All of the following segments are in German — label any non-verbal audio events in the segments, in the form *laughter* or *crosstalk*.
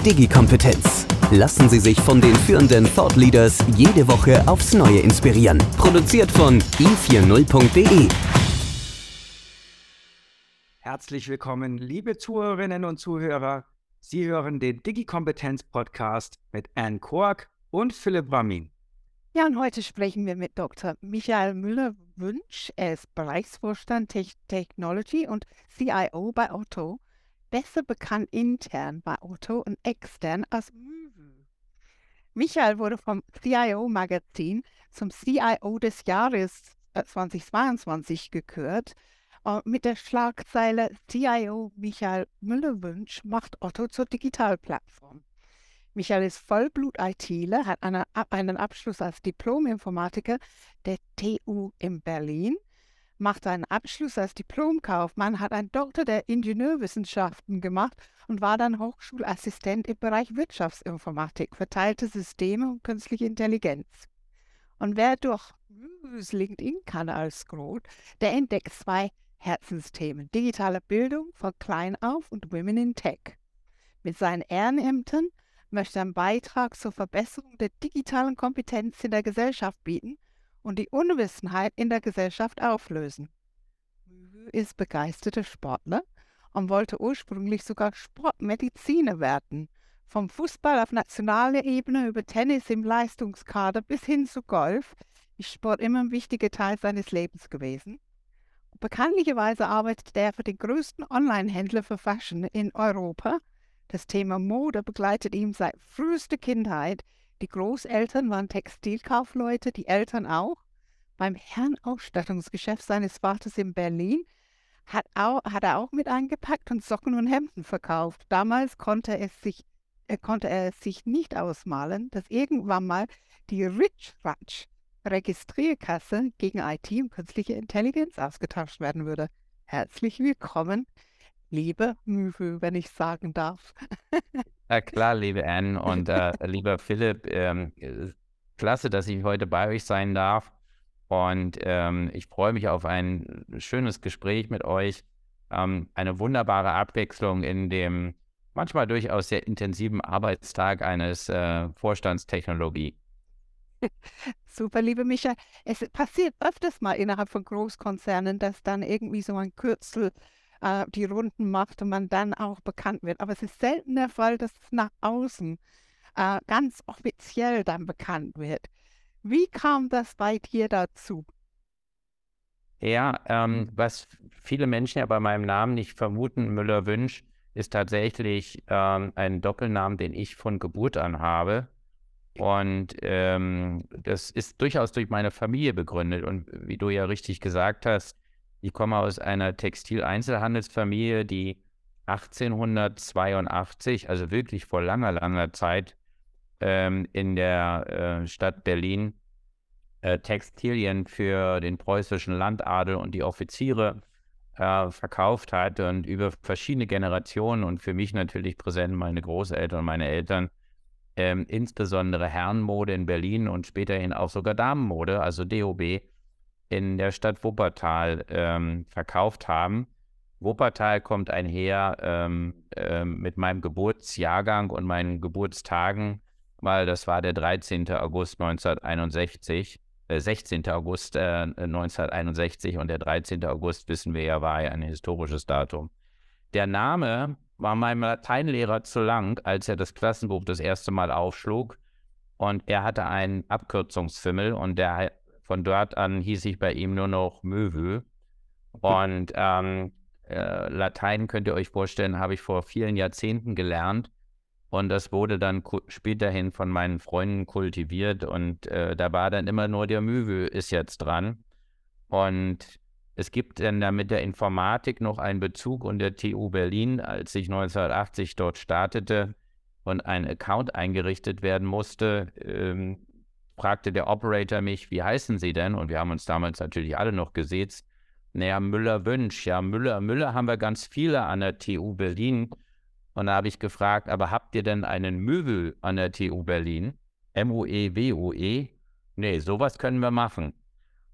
Digi-Kompetenz. Lassen Sie sich von den führenden Thought Leaders jede Woche aufs Neue inspirieren. Produziert von i40.de. Herzlich willkommen, liebe Zuhörerinnen und Zuhörer. Sie hören den Digi-Kompetenz-Podcast mit Anne Kork und Philipp Ramin. Ja, und heute sprechen wir mit Dr. Michael Müller-Wünsch. Er ist Bereichsvorstand Te Technology und CIO bei Otto besser bekannt intern bei Otto und extern als Mühu. Michael wurde vom CIO-Magazin zum CIO des Jahres 2022 äh, gekürt. Mit der Schlagzeile CIO Michael Müller-Wünsch macht Otto zur Digitalplattform. Michael ist Vollblut-ITler, hat eine, einen Abschluss als Diplom-Informatiker der TU in Berlin macht einen Abschluss als Diplomkaufmann, hat einen Doktor der Ingenieurwissenschaften gemacht und war dann Hochschulassistent im Bereich Wirtschaftsinformatik, verteilte Systeme und künstliche Intelligenz. Und wer durch LinkedIn-Kanal scrollt, der entdeckt zwei Herzensthemen: digitale Bildung von klein auf und Women in Tech. Mit seinen Ehrenämtern möchte er einen Beitrag zur Verbesserung der digitalen Kompetenz in der Gesellschaft bieten und die Unwissenheit in der Gesellschaft auflösen. Mühe ist begeisterter Sportler und wollte ursprünglich sogar Sportmediziner werden. Vom Fußball auf nationaler Ebene über Tennis im Leistungskader bis hin zu Golf ist Sport immer ein wichtiger Teil seines Lebens gewesen. Bekanntlicherweise arbeitet er für den größten Online-Händler für Fashion in Europa. Das Thema Mode begleitet ihn seit frühester Kindheit die Großeltern waren Textilkaufleute, die Eltern auch. Beim Herrenausstattungsgeschäft seines Vaters in Berlin hat, auch, hat er auch mit eingepackt und Socken und Hemden verkauft. Damals konnte, es sich, äh, konnte er sich nicht ausmalen, dass irgendwann mal die Rich Ratch Registrierkasse gegen IT und künstliche Intelligenz ausgetauscht werden würde. Herzlich willkommen, liebe Müfü, wenn ich sagen darf. Ja, *laughs* klar, liebe Anne und äh, lieber Philipp, ähm, äh, klasse, dass ich heute bei euch sein darf. Und ähm, ich freue mich auf ein schönes Gespräch mit euch. Ähm, eine wunderbare Abwechslung in dem manchmal durchaus sehr intensiven Arbeitstag eines äh, Vorstands Technologie. *laughs* Super, liebe Micha. Es passiert öfters mal innerhalb von Großkonzernen, dass dann irgendwie so ein Kürzel äh, die Runden macht und man dann auch bekannt wird. Aber es ist selten der Fall, dass es nach außen äh, ganz offiziell dann bekannt wird. Wie kam das bei dir dazu? Ja, ähm, was viele Menschen ja bei meinem Namen nicht vermuten, Müller-Wünsch, ist tatsächlich ähm, ein Doppelnamen, den ich von Geburt an habe. Und ähm, das ist durchaus durch meine Familie begründet. Und wie du ja richtig gesagt hast, ich komme aus einer Textileinzelhandelsfamilie, die 1882, also wirklich vor langer, langer Zeit, ähm, in der äh, Stadt Berlin äh, Textilien für den preußischen Landadel und die Offiziere äh, verkauft hat und über verschiedene Generationen und für mich natürlich präsent meine Großeltern und meine Eltern, ähm, insbesondere Herrenmode in Berlin und späterhin auch sogar Damenmode, also DOB, in der Stadt Wuppertal ähm, verkauft haben. Wuppertal kommt einher ähm, äh, mit meinem Geburtsjahrgang und meinen Geburtstagen, weil das war der 13. August 1961, äh, 16. August äh, 1961 und der 13. August, wissen wir ja, war ja ein historisches Datum. Der Name war meinem Lateinlehrer zu lang, als er das Klassenbuch das erste Mal aufschlug. Und er hatte einen Abkürzungsfimmel und der von dort an hieß ich bei ihm nur noch Möwe. *laughs* Und ähm, äh, Latein könnt ihr euch vorstellen, habe ich vor vielen Jahrzehnten gelernt. Und das wurde dann späterhin von meinen Freunden kultiviert. Und äh, da war dann immer nur der Möwe ist jetzt dran. Und es gibt dann da mit der Informatik noch einen Bezug und der TU Berlin, als ich 1980 dort startete, und ein Account eingerichtet werden musste, ähm, fragte der Operator mich, wie heißen Sie denn? Und wir haben uns damals natürlich alle noch gesiezt. Naja, Müller-Wünsch. Ja, Müller, Müller haben wir ganz viele an der TU Berlin. Und da habe ich gefragt, aber habt ihr denn einen Möbel an der TU Berlin? M-O-E-W-O-E? -E? Nee, sowas können wir machen.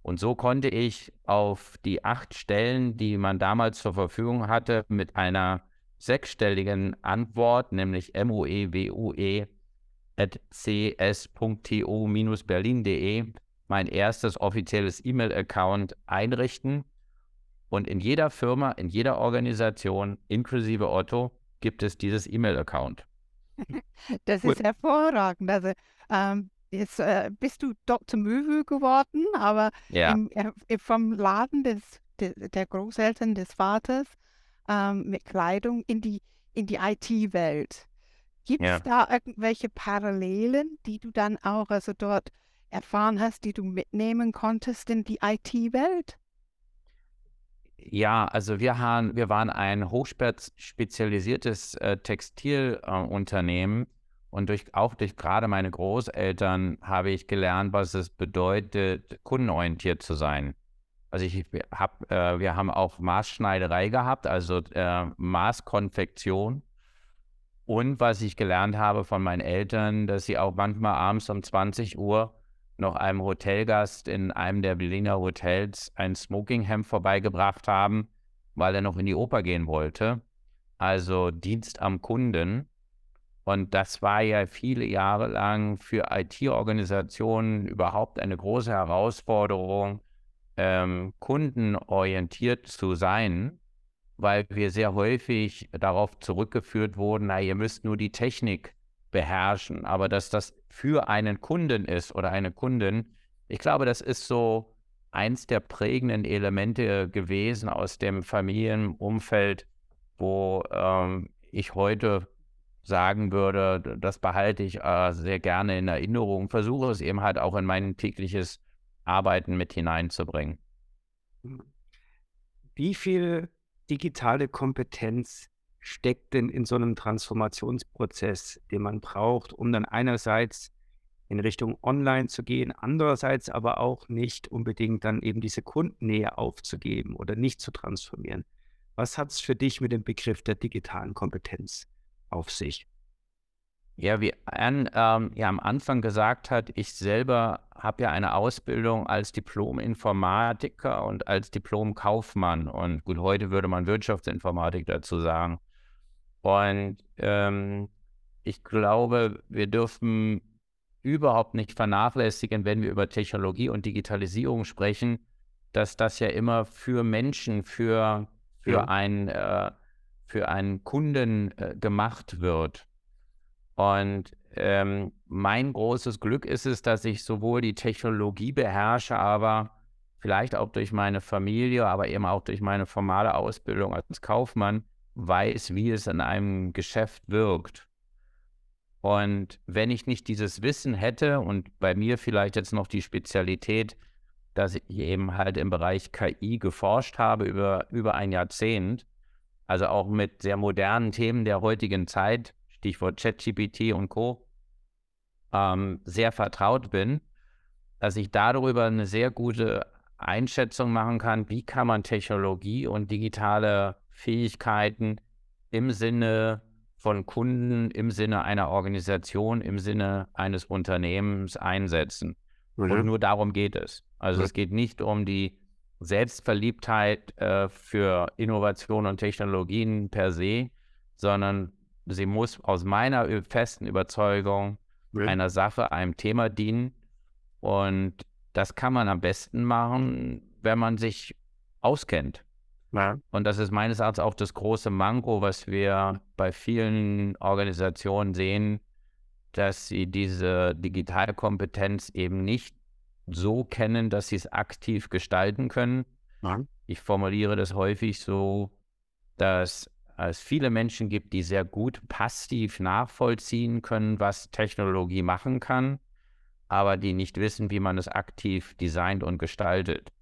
Und so konnte ich auf die acht Stellen, die man damals zur Verfügung hatte, mit einer sechsstelligen Antwort, nämlich MOEWUE at cs.tu-berlin.de, mein erstes offizielles E-Mail-Account einrichten. Und in jeder Firma, in jeder Organisation, inklusive Otto, gibt es dieses E-Mail-Account. *laughs* Das ist hervorragend. Also ähm, Jetzt äh, bist du Dr. Möwe geworden, aber ja. im, äh, vom Laden des, de, der Großeltern des Vaters ähm, mit Kleidung in die, in die IT-Welt. Gibt es ja. da irgendwelche Parallelen, die du dann auch also dort erfahren hast, die du mitnehmen konntest in die IT-Welt? Ja, also wir, haben, wir waren ein hochspezialisiertes äh, Textilunternehmen. Äh, und durch, auch durch gerade meine Großeltern habe ich gelernt, was es bedeutet, kundenorientiert zu sein. Also ich hab, äh, wir haben auch Maßschneiderei gehabt, also äh, Maßkonfektion. Und was ich gelernt habe von meinen Eltern, dass sie auch manchmal abends um 20 Uhr noch einem Hotelgast in einem der Berliner Hotels ein Smokinghemd vorbeigebracht haben, weil er noch in die Oper gehen wollte. Also Dienst am Kunden. Und das war ja viele Jahre lang für IT-Organisationen überhaupt eine große Herausforderung, ähm, kundenorientiert zu sein, weil wir sehr häufig darauf zurückgeführt wurden, na, ihr müsst nur die Technik beherrschen, aber dass das für einen Kunden ist oder eine Kundin, ich glaube, das ist so eins der prägenden Elemente gewesen aus dem Familienumfeld, wo ähm, ich heute sagen würde, das behalte ich äh, sehr gerne in Erinnerung, versuche es eben halt auch in mein tägliches Arbeiten mit hineinzubringen. Wie viel digitale Kompetenz steckt denn in so einem Transformationsprozess, den man braucht, um dann einerseits in Richtung Online zu gehen, andererseits aber auch nicht unbedingt dann eben diese Kundennähe aufzugeben oder nicht zu transformieren. Was hat es für dich mit dem Begriff der digitalen Kompetenz auf sich? Ja, wie Anne ähm, ja am Anfang gesagt hat, ich selber habe ja eine Ausbildung als Diplom-Informatiker und als Diplom-Kaufmann. Und gut, heute würde man Wirtschaftsinformatik dazu sagen. Und ähm, ich glaube, wir dürfen überhaupt nicht vernachlässigen, wenn wir über Technologie und Digitalisierung sprechen, dass das ja immer für Menschen, für, für ja. einen äh, für einen Kunden äh, gemacht wird. Und ähm, mein großes Glück ist es, dass ich sowohl die Technologie beherrsche, aber vielleicht auch durch meine Familie, aber eben auch durch meine formale Ausbildung als Kaufmann weiß, wie es in einem Geschäft wirkt. Und wenn ich nicht dieses Wissen hätte und bei mir vielleicht jetzt noch die Spezialität, dass ich eben halt im Bereich KI geforscht habe über, über ein Jahrzehnt, also auch mit sehr modernen Themen der heutigen Zeit, Stichwort ChatGPT und Co., ähm, sehr vertraut bin, dass ich darüber eine sehr gute Einschätzung machen kann, wie kann man Technologie und digitale Fähigkeiten im Sinne von Kunden, im Sinne einer Organisation, im Sinne eines Unternehmens einsetzen. Mhm. Und nur darum geht es. Also mhm. es geht nicht um die Selbstverliebtheit äh, für Innovation und Technologien per se, sondern sie muss aus meiner festen Überzeugung ja. einer Sache, einem Thema dienen. Und das kann man am besten machen, wenn man sich auskennt. Ja. Und das ist meines Erachtens auch das große Manko, was wir bei vielen Organisationen sehen, dass sie diese Digitalkompetenz eben nicht so kennen, dass sie es aktiv gestalten können. Nein. Ich formuliere das häufig so, dass es viele Menschen gibt, die sehr gut passiv nachvollziehen können, was Technologie machen kann, aber die nicht wissen, wie man es aktiv designt und gestaltet.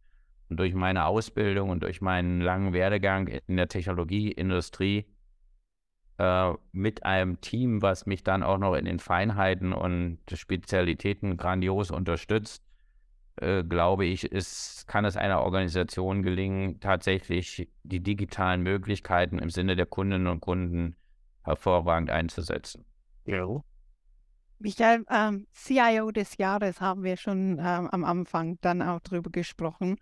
Und durch meine Ausbildung und durch meinen langen Werdegang in der Technologieindustrie äh, mit einem Team, was mich dann auch noch in den Feinheiten und Spezialitäten grandios unterstützt, äh, glaube ich, ist, kann es einer Organisation gelingen, tatsächlich die digitalen Möglichkeiten im Sinne der Kundinnen und Kunden hervorragend einzusetzen. Ja. Michael, ähm, CIO des Jahres haben wir schon ähm, am Anfang dann auch drüber gesprochen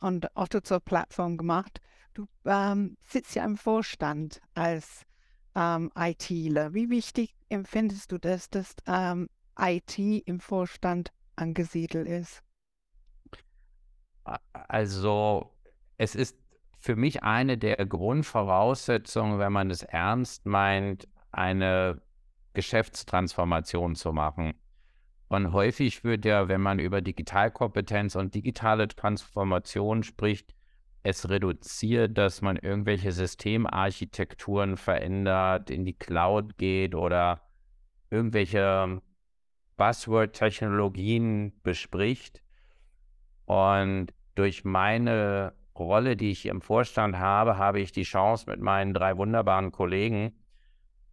und Otto zur Plattform gemacht. Du ähm, sitzt ja im Vorstand als ähm, ITler. Wie wichtig empfindest du das, dass ähm, IT im Vorstand angesiedelt ist? Also es ist für mich eine der Grundvoraussetzungen, wenn man es ernst meint, eine Geschäftstransformation zu machen. Und häufig wird ja, wenn man über Digitalkompetenz und digitale Transformation spricht, es reduziert, dass man irgendwelche Systemarchitekturen verändert, in die Cloud geht oder irgendwelche Buzzword-Technologien bespricht. Und durch meine Rolle, die ich im Vorstand habe, habe ich die Chance, mit meinen drei wunderbaren Kollegen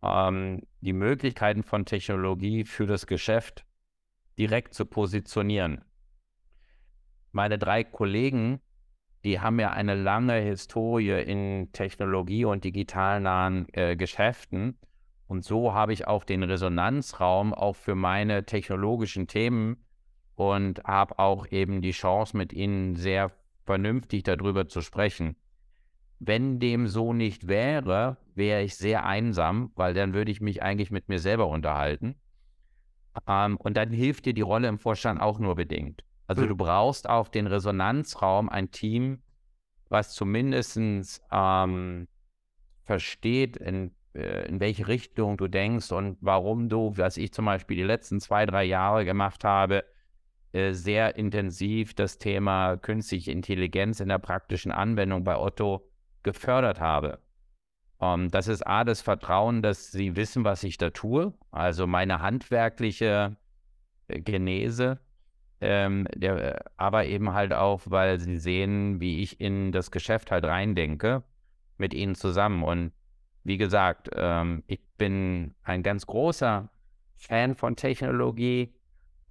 ähm, die Möglichkeiten von Technologie für das Geschäft direkt zu positionieren. Meine drei Kollegen, die haben ja eine lange Historie in Technologie und digitalnahen äh, Geschäften. Und so habe ich auch den Resonanzraum auch für meine technologischen Themen und habe auch eben die Chance, mit ihnen sehr vernünftig darüber zu sprechen. Wenn dem so nicht wäre, wäre ich sehr einsam, weil dann würde ich mich eigentlich mit mir selber unterhalten. Ähm, und dann hilft dir die Rolle im Vorstand auch nur bedingt. Also mhm. du brauchst auch den Resonanzraum, ein Team, was zumindest ähm, versteht, in, äh, in welche Richtung du denkst und warum du, was ich zum Beispiel die letzten zwei, drei Jahre gemacht habe, sehr intensiv das Thema künstliche Intelligenz in der praktischen Anwendung bei Otto gefördert habe. Um, ähm, das ist A, das Vertrauen, dass sie wissen, was ich da tue, also meine handwerkliche äh, Genese, ähm, der, aber eben halt auch, weil sie sehen, wie ich in das Geschäft halt reindenke, mit ihnen zusammen. Und wie gesagt, ähm, ich bin ein ganz großer Fan von Technologie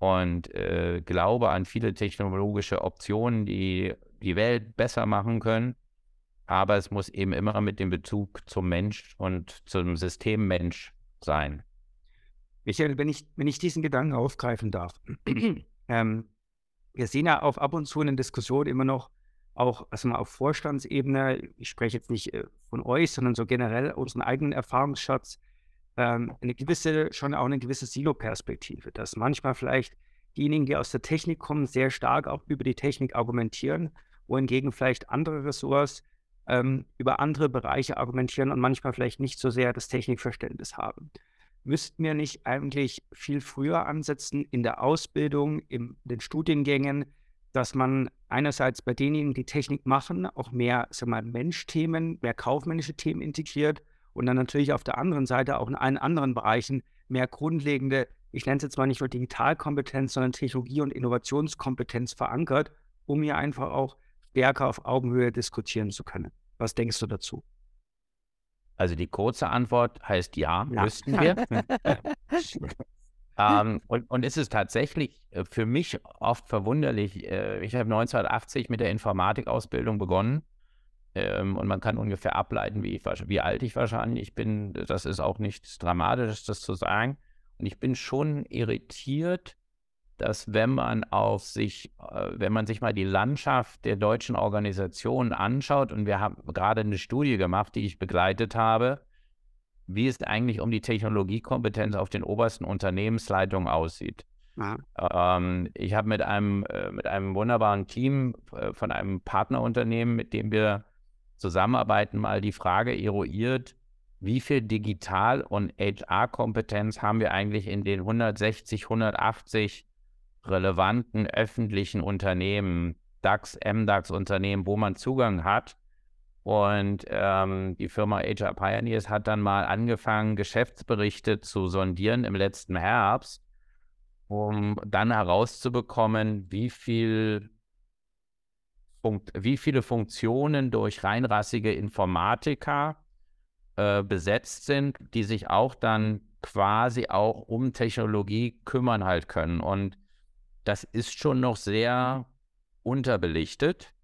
und äh, glaube an viele technologische Optionen, die die Welt besser machen können. Aber es muss eben immer mit dem Bezug zum Mensch und zum System Mensch sein. Michael, wenn ich, wenn ich diesen Gedanken aufgreifen darf, *clears throat* ähm, wir sehen ja auf ab und zu in den Diskussionen immer noch, auch also mal auf Vorstandsebene, ich spreche jetzt nicht äh, von euch, sondern so generell unseren eigenen Erfahrungsschatz, ähm, eine gewisse, schon auch eine gewisse Silo-Perspektive, dass manchmal vielleicht diejenigen, die aus der Technik kommen, sehr stark auch über die Technik argumentieren, wohingegen vielleicht andere Ressorts ähm, über andere Bereiche argumentieren und manchmal vielleicht nicht so sehr das Technikverständnis haben. Müssten wir nicht eigentlich viel früher ansetzen in der Ausbildung, in den Studiengängen, dass man einerseits bei denjenigen, die Technik machen, auch mehr sag mal, Menschthemen, mehr kaufmännische Themen integriert und dann natürlich auf der anderen Seite auch in allen anderen Bereichen mehr grundlegende, ich nenne es jetzt mal nicht nur Digitalkompetenz, sondern Technologie- und Innovationskompetenz verankert, um hier einfach auch stärker auf Augenhöhe diskutieren zu können. Was denkst du dazu? Also die kurze Antwort heißt ja, ja. müssten wir. *laughs* ähm, und, und es ist tatsächlich äh, für mich oft verwunderlich. Äh, ich habe 1980 mit der Informatikausbildung begonnen ähm, und man kann ungefähr ableiten, wie, ich, wie alt ich wahrscheinlich bin. Das ist auch nichts Dramatisches, das zu sagen. Und ich bin schon irritiert, dass wenn man auf sich, äh, wenn man sich mal die Landschaft der deutschen Organisationen anschaut, und wir haben gerade eine Studie gemacht, die ich begleitet habe, wie es eigentlich um die Technologiekompetenz auf den obersten Unternehmensleitungen aussieht. Ähm, ich habe mit einem, äh, mit einem wunderbaren Team äh, von einem Partnerunternehmen, mit dem wir Zusammenarbeiten mal die Frage eruiert, wie viel Digital- und HR-Kompetenz haben wir eigentlich in den 160, 180 relevanten öffentlichen Unternehmen, DAX, MDAX-Unternehmen, wo man Zugang hat. Und ähm, die Firma HR Pioneers hat dann mal angefangen, Geschäftsberichte zu sondieren im letzten Herbst, um dann herauszubekommen, wie viel wie viele Funktionen durch reinrassige Informatiker äh, besetzt sind, die sich auch dann quasi auch um Technologie kümmern halt können. Und das ist schon noch sehr unterbelichtet,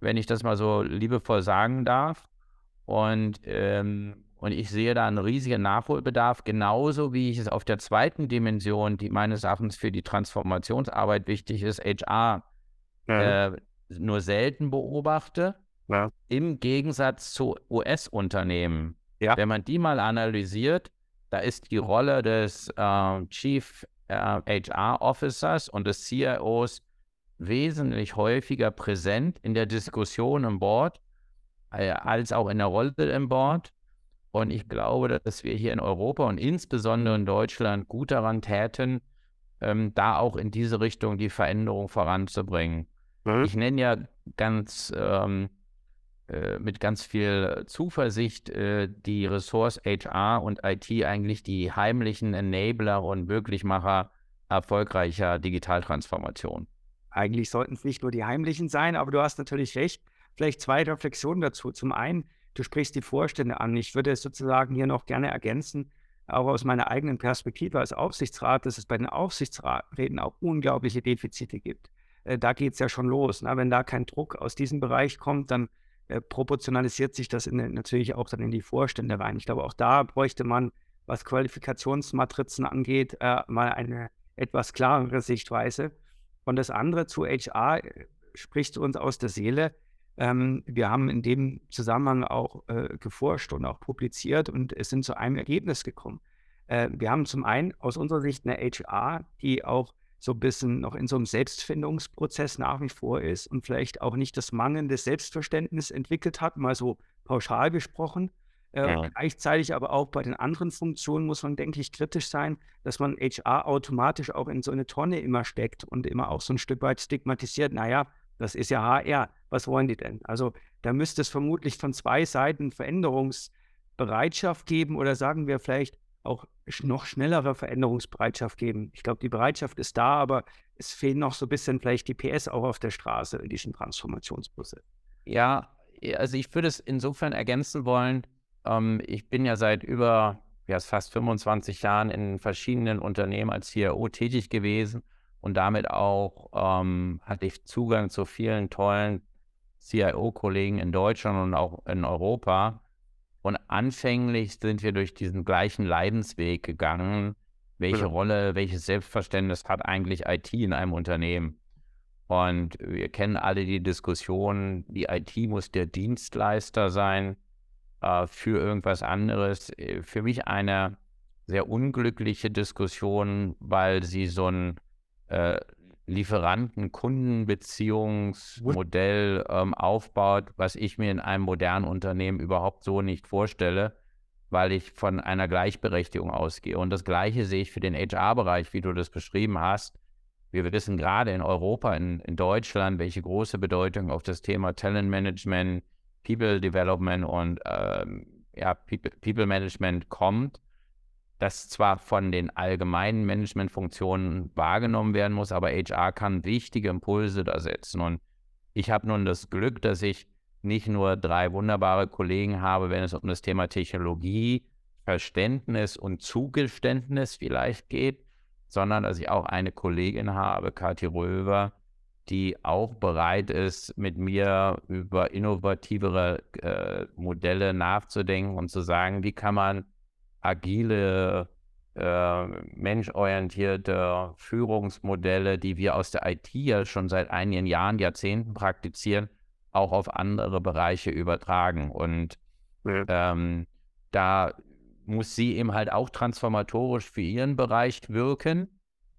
wenn ich das mal so liebevoll sagen darf. Und, ähm, und ich sehe da einen riesigen Nachholbedarf, genauso wie ich es auf der zweiten Dimension, die meines Erachtens für die Transformationsarbeit wichtig ist, HR, ja. äh, nur selten beobachte. Ja. Im Gegensatz zu US-Unternehmen. Ja. Wenn man die mal analysiert, da ist die Rolle des äh, Chief äh, HR Officers und des CIOs wesentlich häufiger präsent in der Diskussion im Board äh, als auch in der Rolle im Board. Und ich glaube, dass wir hier in Europa und insbesondere in Deutschland gut daran täten, ähm, da auch in diese Richtung die Veränderung voranzubringen. Mhm. Ich nenne ja ganz ähm, äh, mit ganz viel Zuversicht äh, die Ressource HR und IT eigentlich die heimlichen Enabler und Möglichmacher erfolgreicher Digitaltransformation. Eigentlich sollten es nicht nur die heimlichen sein, aber du hast natürlich recht. Vielleicht zwei Reflexionen dazu. Zum einen, du sprichst die Vorstände an. Ich würde es sozusagen hier noch gerne ergänzen, auch aus meiner eigenen Perspektive als Aufsichtsrat, dass es bei den Aufsichtsräten auch unglaubliche Defizite gibt. Äh, da geht es ja schon los. Ne? Wenn da kein Druck aus diesem Bereich kommt, dann äh, proportionalisiert sich das in, natürlich auch dann in die Vorstände rein. Ich glaube, auch da bräuchte man, was Qualifikationsmatrizen angeht, äh, mal eine etwas klarere Sichtweise. Und das andere zu HR äh, spricht uns aus der Seele. Ähm, wir haben in dem Zusammenhang auch äh, geforscht und auch publiziert und es sind zu einem Ergebnis gekommen. Äh, wir haben zum einen aus unserer Sicht eine HR, die auch so ein bisschen noch in so einem Selbstfindungsprozess nach wie vor ist und vielleicht auch nicht das mangelnde Selbstverständnis entwickelt hat, mal so pauschal gesprochen. Äh, ja. Gleichzeitig aber auch bei den anderen Funktionen muss man, denke ich, kritisch sein, dass man HR automatisch auch in so eine Tonne immer steckt und immer auch so ein Stück weit stigmatisiert. Naja, das ist ja HR, was wollen die denn? Also da müsste es vermutlich von zwei Seiten Veränderungsbereitschaft geben oder sagen wir vielleicht auch noch schnellere Veränderungsbereitschaft geben. Ich glaube, die Bereitschaft ist da, aber es fehlen noch so ein bisschen vielleicht die PS auch auf der Straße in diesem Transformationsprozess. Ja, also ich würde es insofern ergänzen wollen. Ähm, ich bin ja seit über ja, fast 25 Jahren in verschiedenen Unternehmen als CIO tätig gewesen und damit auch ähm, hatte ich Zugang zu vielen tollen CIO-Kollegen in Deutschland und auch in Europa. Und anfänglich sind wir durch diesen gleichen Leidensweg gegangen. Welche ja. Rolle, welches Selbstverständnis hat eigentlich IT in einem Unternehmen? Und wir kennen alle die Diskussion, die IT muss der Dienstleister sein äh, für irgendwas anderes. Äh, für mich eine sehr unglückliche Diskussion, weil sie so ein äh, Lieferanten-Kundenbeziehungsmodell ähm, aufbaut, was ich mir in einem modernen Unternehmen überhaupt so nicht vorstelle, weil ich von einer Gleichberechtigung ausgehe. Und das Gleiche sehe ich für den HR-Bereich, wie du das beschrieben hast. Wir wissen gerade in Europa, in, in Deutschland, welche große Bedeutung auf das Thema Talentmanagement, People Development und ähm, ja, People, People Management kommt das zwar von den allgemeinen Managementfunktionen wahrgenommen werden muss, aber HR kann wichtige Impulse da setzen. Und ich habe nun das Glück, dass ich nicht nur drei wunderbare Kollegen habe, wenn es um das Thema Technologie, Verständnis und Zugeständnis vielleicht geht, sondern dass ich auch eine Kollegin habe, Kathi Röver, die auch bereit ist, mit mir über innovativere äh, Modelle nachzudenken und zu sagen, wie kann man agile, äh, menschorientierte Führungsmodelle, die wir aus der IT ja schon seit einigen Jahren, Jahrzehnten praktizieren, auch auf andere Bereiche übertragen. Und ja. ähm, da muss sie eben halt auch transformatorisch für ihren Bereich wirken.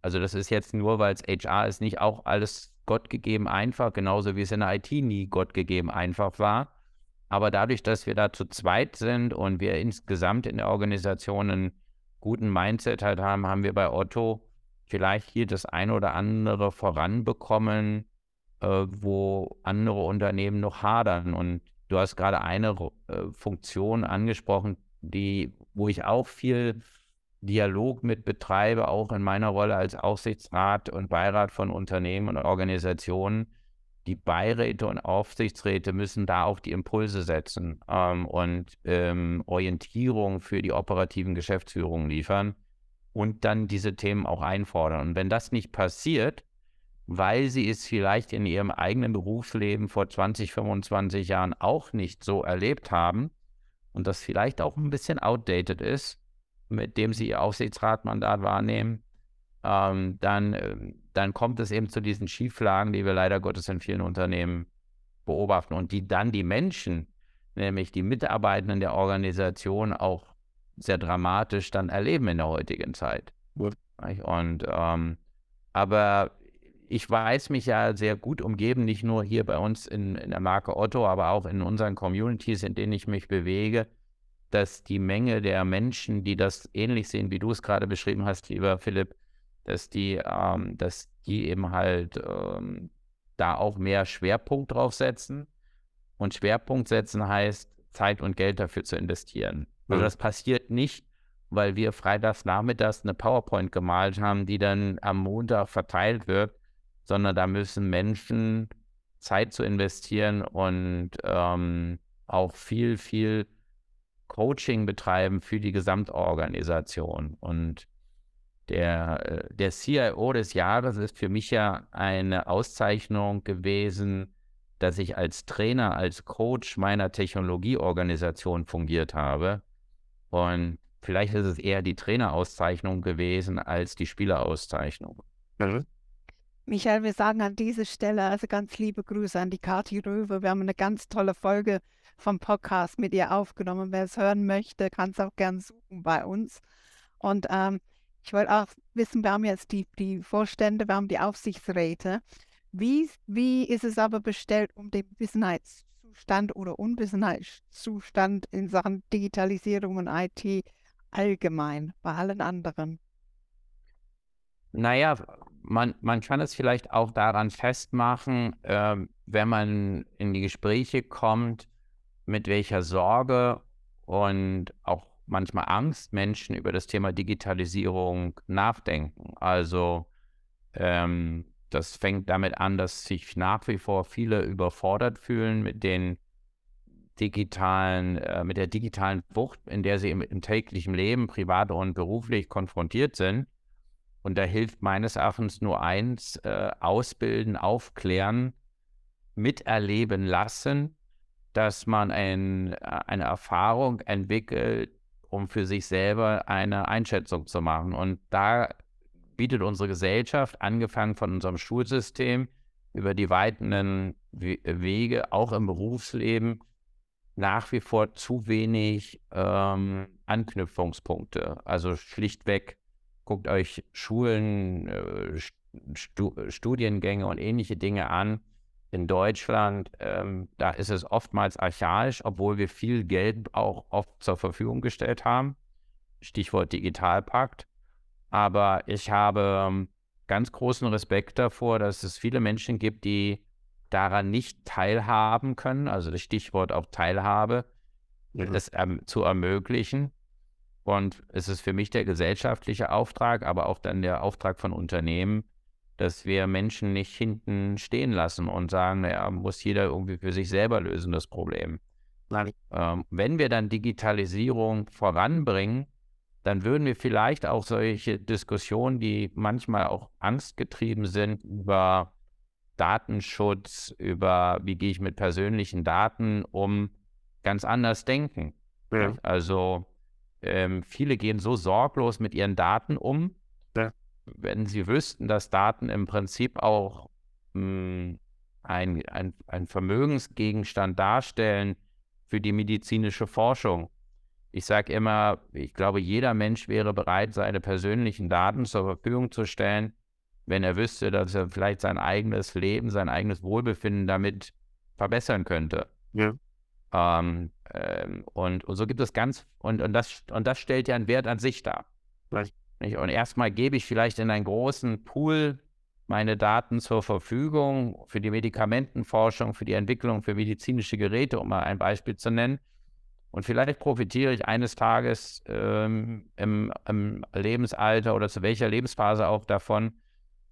Also das ist jetzt nur, weil es HR ist, nicht auch alles gottgegeben einfach, genauso wie es in der IT nie gottgegeben einfach war. Aber dadurch, dass wir da zu zweit sind und wir insgesamt in der Organisation einen guten Mindset halt haben, haben wir bei Otto vielleicht hier das eine oder andere voranbekommen, äh, wo andere Unternehmen noch hadern. Und du hast gerade eine äh, Funktion angesprochen, die, wo ich auch viel Dialog mit betreibe, auch in meiner Rolle als Aufsichtsrat und Beirat von Unternehmen und Organisationen, die Beiräte und Aufsichtsräte müssen da auch die Impulse setzen ähm, und ähm, Orientierung für die operativen Geschäftsführungen liefern und dann diese Themen auch einfordern. Und wenn das nicht passiert, weil sie es vielleicht in ihrem eigenen Berufsleben vor 20, 25 Jahren auch nicht so erlebt haben und das vielleicht auch ein bisschen outdated ist, mit dem sie ihr Aufsichtsratmandat wahrnehmen, ähm, dann, ähm, dann kommt es eben zu diesen Schieflagen, die wir leider Gottes in vielen Unternehmen beobachten und die dann die Menschen, nämlich die Mitarbeitenden der Organisation, auch sehr dramatisch dann erleben in der heutigen Zeit. Und ähm, aber ich weiß mich ja sehr gut umgeben, nicht nur hier bei uns in, in der Marke Otto, aber auch in unseren Communities, in denen ich mich bewege, dass die Menge der Menschen, die das ähnlich sehen, wie du es gerade beschrieben hast, lieber Philipp, dass die, ähm, dass die eben halt ähm, da auch mehr Schwerpunkt drauf setzen. Und Schwerpunkt setzen heißt, Zeit und Geld dafür zu investieren. Also das passiert nicht, weil wir freitags nachmittags eine PowerPoint gemalt haben, die dann am Montag verteilt wird, sondern da müssen Menschen Zeit zu investieren und ähm, auch viel, viel Coaching betreiben für die Gesamtorganisation. Und der, äh, der CIO des Jahres ist für mich ja eine Auszeichnung gewesen, dass ich als Trainer, als Coach meiner Technologieorganisation fungiert habe. Und vielleicht ist es eher die Trainerauszeichnung gewesen als die Spielerauszeichnung. Mhm. Michael, wir sagen an dieser Stelle also ganz liebe Grüße an die Kathi Röwe. Wir haben eine ganz tolle Folge vom Podcast mit ihr aufgenommen. Wer es hören möchte, kann es auch gern suchen bei uns. Und ähm, ich wollte auch wissen, wir haben jetzt die, die Vorstände, wir haben die Aufsichtsräte. Wie, wie ist es aber bestellt um den Wissenheitszustand oder Unwissenheitszustand in Sachen Digitalisierung und IT allgemein bei allen anderen? Naja, man, man kann es vielleicht auch daran festmachen, äh, wenn man in die Gespräche kommt, mit welcher Sorge und auch manchmal Angst Menschen über das Thema Digitalisierung nachdenken. Also ähm, das fängt damit an, dass sich nach wie vor viele überfordert fühlen mit den digitalen, äh, mit der digitalen Wucht, in der sie im, im täglichen Leben, privat und beruflich konfrontiert sind. Und da hilft meines Erachtens nur eins, äh, ausbilden, aufklären, miterleben lassen, dass man ein, äh, eine Erfahrung entwickelt, um für sich selber eine Einschätzung zu machen. Und da bietet unsere Gesellschaft, angefangen von unserem Schulsystem, über die weitenden Wege, auch im Berufsleben, nach wie vor zu wenig ähm, Anknüpfungspunkte. Also schlichtweg guckt euch Schulen, äh, Stu Studiengänge und ähnliche Dinge an. In Deutschland, ähm, da ist es oftmals archaisch, obwohl wir viel Geld auch oft zur Verfügung gestellt haben. Stichwort Digitalpakt. Aber ich habe ähm, ganz großen Respekt davor, dass es viele Menschen gibt, die daran nicht teilhaben können, also das Stichwort auch Teilhabe, mhm. das ähm, zu ermöglichen. Und es ist für mich der gesellschaftliche Auftrag, aber auch dann der Auftrag von Unternehmen, dass wir Menschen nicht hinten stehen lassen und sagen, naja, muss jeder irgendwie für sich selber lösen, das Problem. Ähm, wenn wir dann Digitalisierung voranbringen, dann würden wir vielleicht auch solche Diskussionen, die manchmal auch angstgetrieben sind über Datenschutz, über wie gehe ich mit persönlichen Daten um, ganz anders denken. Ja. Also ähm, viele gehen so sorglos mit ihren Daten um. Wenn sie wüssten, dass Daten im Prinzip auch mh, hm, ein, ein, ein Vermögensgegenstand darstellen für die medizinische Forschung. Ich sage immer, ich glaube, jeder Mensch wäre bereit, seine persönlichen Daten zur Verfügung zu stellen, wenn er wüsste, dass er vielleicht sein eigenes Leben, sein eigenes Wohlbefinden damit verbessern könnte. Ja. Ähm, ähm, und, und, so gibt es ganz, und, und, das, und das stellt ja einen Wert an sich dar. Nicht? Und erstmal gebe ich vielleicht in einen großen Pool meine Daten zur Verfügung für die Medikamentenforschung, für die Entwicklung für medizinische Geräte, um mal ein Beispiel zu nennen. Und vielleicht profitiere ich eines Tages ähm, im, im, Lebensalter oder zu welcher Lebensphase auch davon,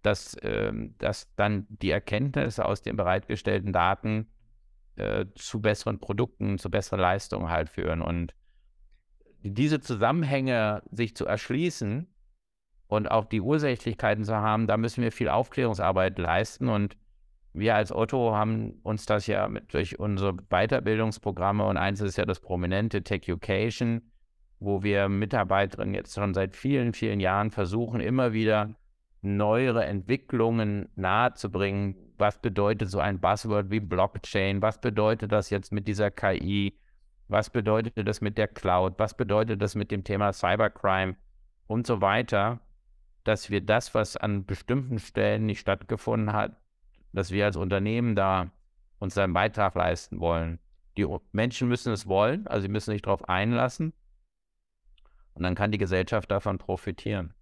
dass, ähm, dass dann die Erkenntnisse aus den bereitgestellten Daten äh, zu besseren Produkten, zu besseren Leistungen halt führen. Und diese Zusammenhänge sich zu erschließen und auch die Ursächlichkeiten zu haben, da müssen wir viel Aufklärungsarbeit leisten. Und wir als Otto haben uns das ja mit, durch unsere Weiterbildungsprogramme und eins ist ja das prominente Tech Education, wo wir Mitarbeiterinnen jetzt schon seit vielen, vielen Jahren versuchen, immer wieder neuere Entwicklungen nahezubringen. Was bedeutet so ein Buzzword wie Blockchain? Was bedeutet das jetzt mit dieser KI? Was bedeutet das mit der Cloud? Was bedeutet das mit dem Thema Cybercrime und so weiter? Dass wir das, was an bestimmten Stellen nicht stattgefunden hat, dass wir als Unternehmen da unseren Beitrag leisten wollen. Die Menschen müssen es wollen, also sie müssen sich darauf einlassen. Und dann kann die Gesellschaft davon profitieren.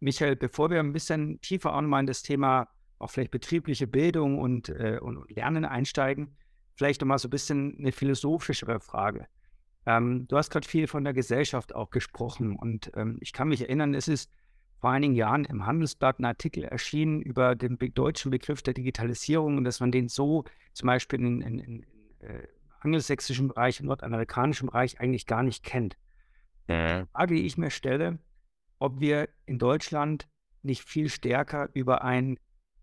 Michael, bevor wir ein bisschen tiefer auch in das Thema auch vielleicht betriebliche Bildung und, äh, und Lernen einsteigen, vielleicht nochmal so ein bisschen eine philosophischere Frage. Ähm, du hast gerade viel von der Gesellschaft auch gesprochen und ähm, ich kann mich erinnern, es ist vor einigen Jahren im Handelsblatt ein Artikel erschienen über den deutschen Begriff der Digitalisierung und dass man den so zum Beispiel in, in, in, äh, angelsächsischen Bereich, im nordamerikanischen Bereich eigentlich gar nicht kennt. Die Frage, die ich mir stelle, ob wir in Deutschland nicht viel stärker über, ein,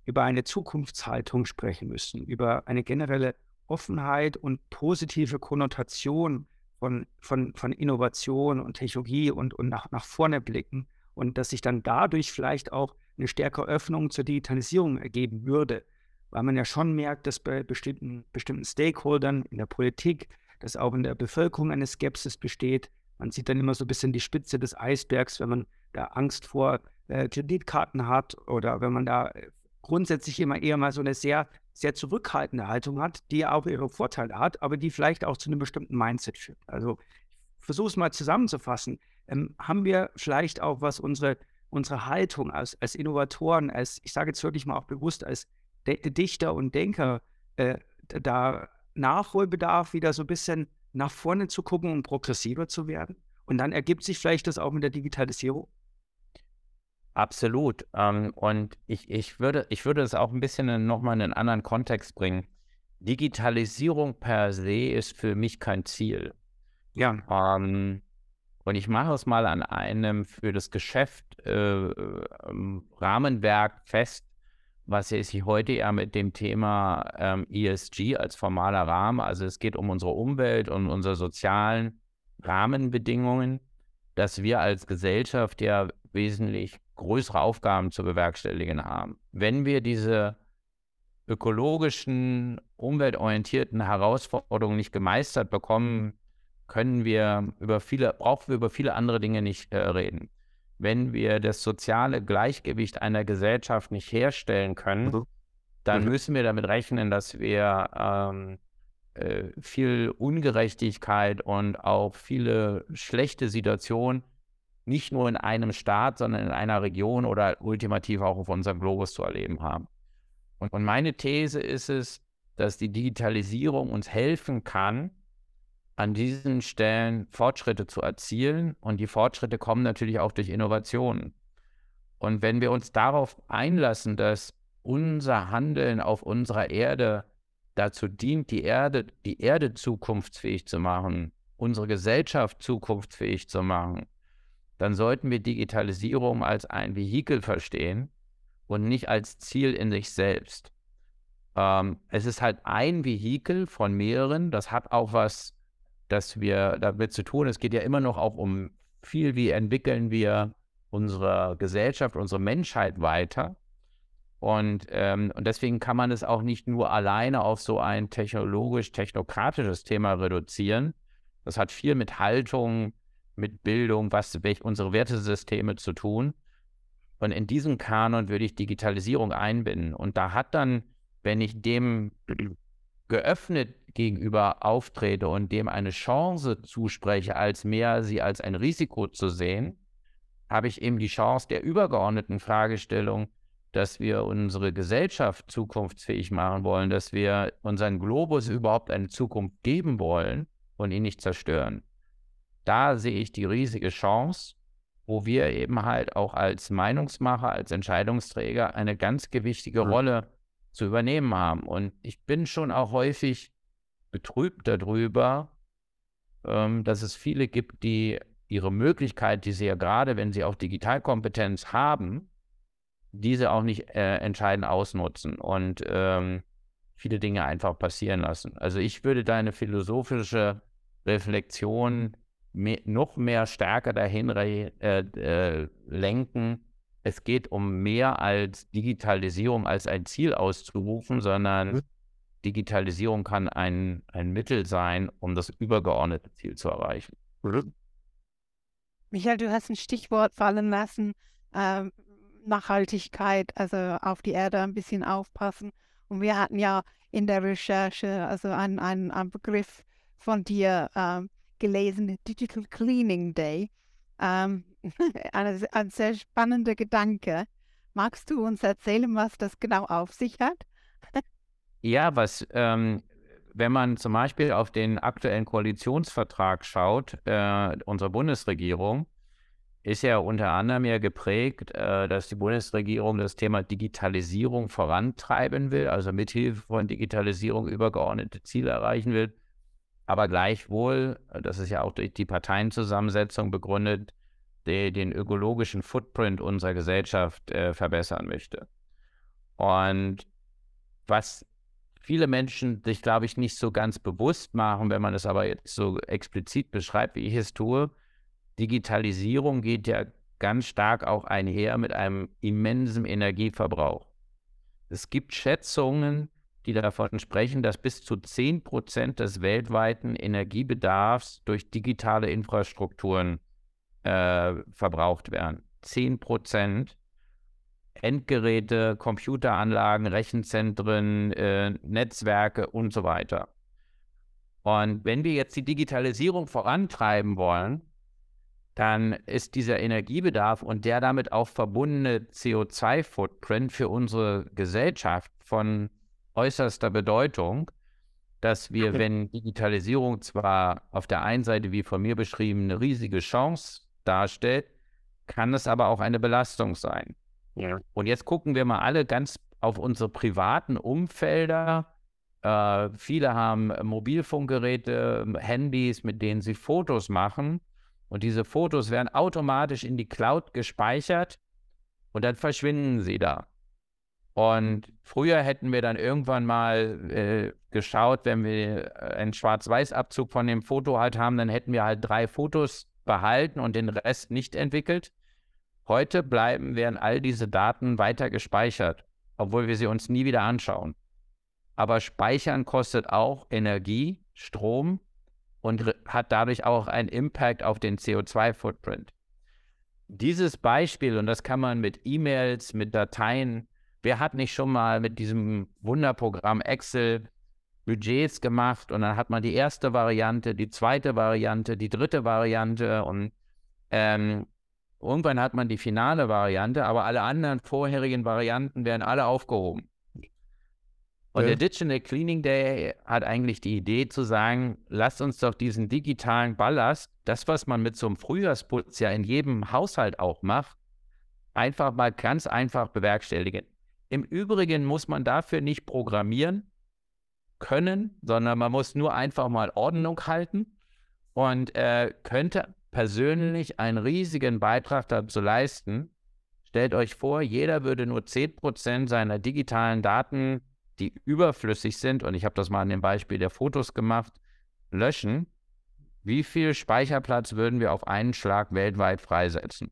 über eine Zukunftshaltung sprechen müssen, über eine generelle Offenheit und positive Konnotation von, von, von Innovation und Technologie und, und nach, nach vorne blicken und dass sich dann dadurch vielleicht auch eine stärkere Öffnung zur Digitalisierung ergeben würde, weil man ja schon merkt, dass bei bestimmten, bestimmten Stakeholdern in der Politik, dass auch in der Bevölkerung eine Skepsis besteht. Man sieht dann immer so ein bisschen die Spitze des Eisbergs, wenn man da Angst vor äh, Kreditkarten hat oder wenn man da äh, grundsätzlich immer eher mal so eine sehr, sehr zurückhaltende Haltung hat, die auch ihre Vorteile hat, aber die vielleicht auch zu einem bestimmten Mindset führt. Also ich versuche es mal zusammenzufassen. Ähm, haben wir vielleicht auch, was unsere, unsere Haltung als, als Innovatoren, als, ich sage jetzt wirklich mal auch bewusst, als D Dichter und Denker, äh, da Nachholbedarf, wieder so ein bisschen nach vorne zu gucken und progressiver zu werden? Und dann ergibt sich vielleicht das auch mit der Digitalisierung? Absolut. Ähm, und ich, ich, würde, ich würde es auch ein bisschen nochmal in einen anderen Kontext bringen. Digitalisierung per se ist für mich kein Ziel. Ja. Ähm, und ich mache es mal an einem für das Geschäft äh, ähm, Rahmenwerk fest, was sich heute ja mit dem Thema ähm, ESG als formaler Rahmen, also es geht um unsere Umwelt und unsere sozialen Rahmenbedingungen, dass wir als Gesellschaft ja wesentlich größere Aufgaben zu bewerkstelligen haben. Wenn wir diese ökologischen, umweltorientierten Herausforderungen nicht gemeistert bekommen, können wir über viele, brauchen wir über viele andere Dinge nicht äh, reden. Wenn wir das soziale Gleichgewicht einer Gesellschaft nicht herstellen können, mhm. dann mhm. müssen wir damit rechnen, dass wir ähm, äh, viel Ungerechtigkeit und auch viele schlechte Situationen nicht nur in einem Staat, sondern in einer Region oder ultimativ auch auf unserem Globus zu erleben haben. Und, und meine These ist es, dass die Digitalisierung uns helfen kann, an diesen Stellen Fortschritte zu erzielen. Und die Fortschritte kommen natürlich auch durch Innovationen. Und wenn wir uns darauf einlassen, dass unser Handeln auf unserer Erde dazu dient, die Erde, die Erde zukunftsfähig zu machen, unsere Gesellschaft zukunftsfähig zu machen, dann sollten wir Digitalisierung als ein Vehikel verstehen und nicht als Ziel in sich selbst. Ähm, es ist halt ein Vehikel von mehreren. Das hat auch was, dass wir damit zu tun. Es geht ja immer noch auch um viel, wie entwickeln wir unsere Gesellschaft, unsere Menschheit weiter. Und, ähm, und deswegen kann man es auch nicht nur alleine auf so ein technologisch-technokratisches Thema reduzieren. Das hat viel mit Haltung, mit Bildung, was welch unsere Wertesysteme zu tun. Und in diesem Kanon würde ich Digitalisierung einbinden. Und da hat dann, wenn ich dem *clears throat* geöffnet gegenüber auftrete und dem eine Chance zuspreche, als mehr sie als ein Risiko zu sehen, habe ich eben die Chance der übergeordneten Fragestellung, dass wir unsere Gesellschaft zukunftsfähig machen wollen, dass wir unseren Globus überhaupt eine Zukunft geben wollen und ihn nicht zerstören. Da sehe ich die riesige Chance wo wir eben halt auch als Meinungsmacher, als Entscheidungsträger eine ganz gewichtige Rolle zu übernehmen haben. Und ich bin schon auch häufig betrübt darüber, ähm, dass es viele gibt, die ihre Möglichkeit, die sie ja gerade, wenn sie auch Digitalkompetenz haben, diese auch nicht äh, entscheidend ausnutzen und ähm, viele Dinge einfach passieren lassen. Also ich würde deine philosophische Reflexion mehr, noch mehr stärker dahin äh, äh, lenken. Es geht um mehr als Digitalisierung als ein Ziel auszurufen, sondern. Digitalisierung kann ein, ein Mittel sein, um das übergeordnete Ziel zu erreichen. Mhm. Michael, du hast ein Stichwort fallen lassen, äh, Nachhaltigkeit, also auf die Erde ein bisschen aufpassen. Und wir hatten ja in der Recherche also einen, einen, einen Begriff von dir äh, gelesen, Digital Cleaning Day. Ähm, *laughs* ein, ein sehr spannender Gedanke. Magst du uns erzählen, was das genau auf sich hat? Ja, was, ähm, wenn man zum Beispiel auf den aktuellen Koalitionsvertrag schaut, äh, unserer Bundesregierung, ist ja unter anderem ja geprägt, äh, dass die Bundesregierung das Thema Digitalisierung vorantreiben will, also mithilfe von Digitalisierung übergeordnete Ziele erreichen will aber gleichwohl, das ist ja auch durch die Parteienzusammensetzung begründet, die, den ökologischen Footprint unserer Gesellschaft äh, verbessern möchte. Und was viele Menschen sich, glaube ich, nicht so ganz bewusst machen, wenn man es aber jetzt so explizit beschreibt, wie ich es tue, Digitalisierung geht ja ganz stark auch einher mit einem immensen Energieverbrauch. Es gibt Schätzungen, die davon sprechen, dass bis zu 10 Prozent des weltweiten Energiebedarfs durch digitale Infrastrukturen äh, verbraucht werden. 10 Prozent. Endgeräte, Computeranlagen, Rechenzentren, äh, Netzwerke und so weiter. Und wenn wir jetzt die Digitalisierung vorantreiben wollen, dann ist dieser Energiebedarf und der damit auch verbundene CO2-Footprint für unsere Gesellschaft von äußerster Bedeutung, dass wir, wenn Digitalisierung zwar auf der einen Seite, wie von mir beschrieben, eine riesige Chance darstellt, kann es aber auch eine Belastung sein. Ja. Und jetzt gucken wir mal alle ganz auf unsere privaten Umfelder. Äh, viele haben Mobilfunkgeräte, Handys, mit denen sie Fotos machen. Und diese Fotos werden automatisch in die Cloud gespeichert und dann verschwinden sie da. Und früher hätten wir dann irgendwann mal äh, geschaut, wenn wir einen Schwarz-Weiß-Abzug von dem Foto halt haben, dann hätten wir halt drei Fotos behalten und den Rest nicht entwickelt. Heute bleiben, werden all diese Daten weiter gespeichert, obwohl wir sie uns nie wieder anschauen. Aber Speichern kostet auch Energie, Strom und hat dadurch auch einen Impact auf den CO2-Footprint. Dieses Beispiel, und das kann man mit E-Mails, mit Dateien wer hat nicht schon mal mit diesem Wunderprogramm Excel Budgets gemacht und dann hat man die erste Variante, die zweite Variante, die dritte Variante und ähm, irgendwann hat man die finale Variante, aber alle anderen vorherigen Varianten werden alle aufgehoben. Und ja. der Digital Cleaning Day hat eigentlich die Idee zu sagen, lasst uns doch diesen digitalen Ballast, das, was man mit so einem Frühjahrsputz ja in jedem Haushalt auch macht, einfach mal ganz einfach bewerkstelligen. Im Übrigen muss man dafür nicht programmieren können, sondern man muss nur einfach mal Ordnung halten und äh, könnte persönlich einen riesigen Beitrag dazu leisten. Stellt euch vor, jeder würde nur 10% seiner digitalen Daten, die überflüssig sind, und ich habe das mal an dem Beispiel der Fotos gemacht, löschen. Wie viel Speicherplatz würden wir auf einen Schlag weltweit freisetzen?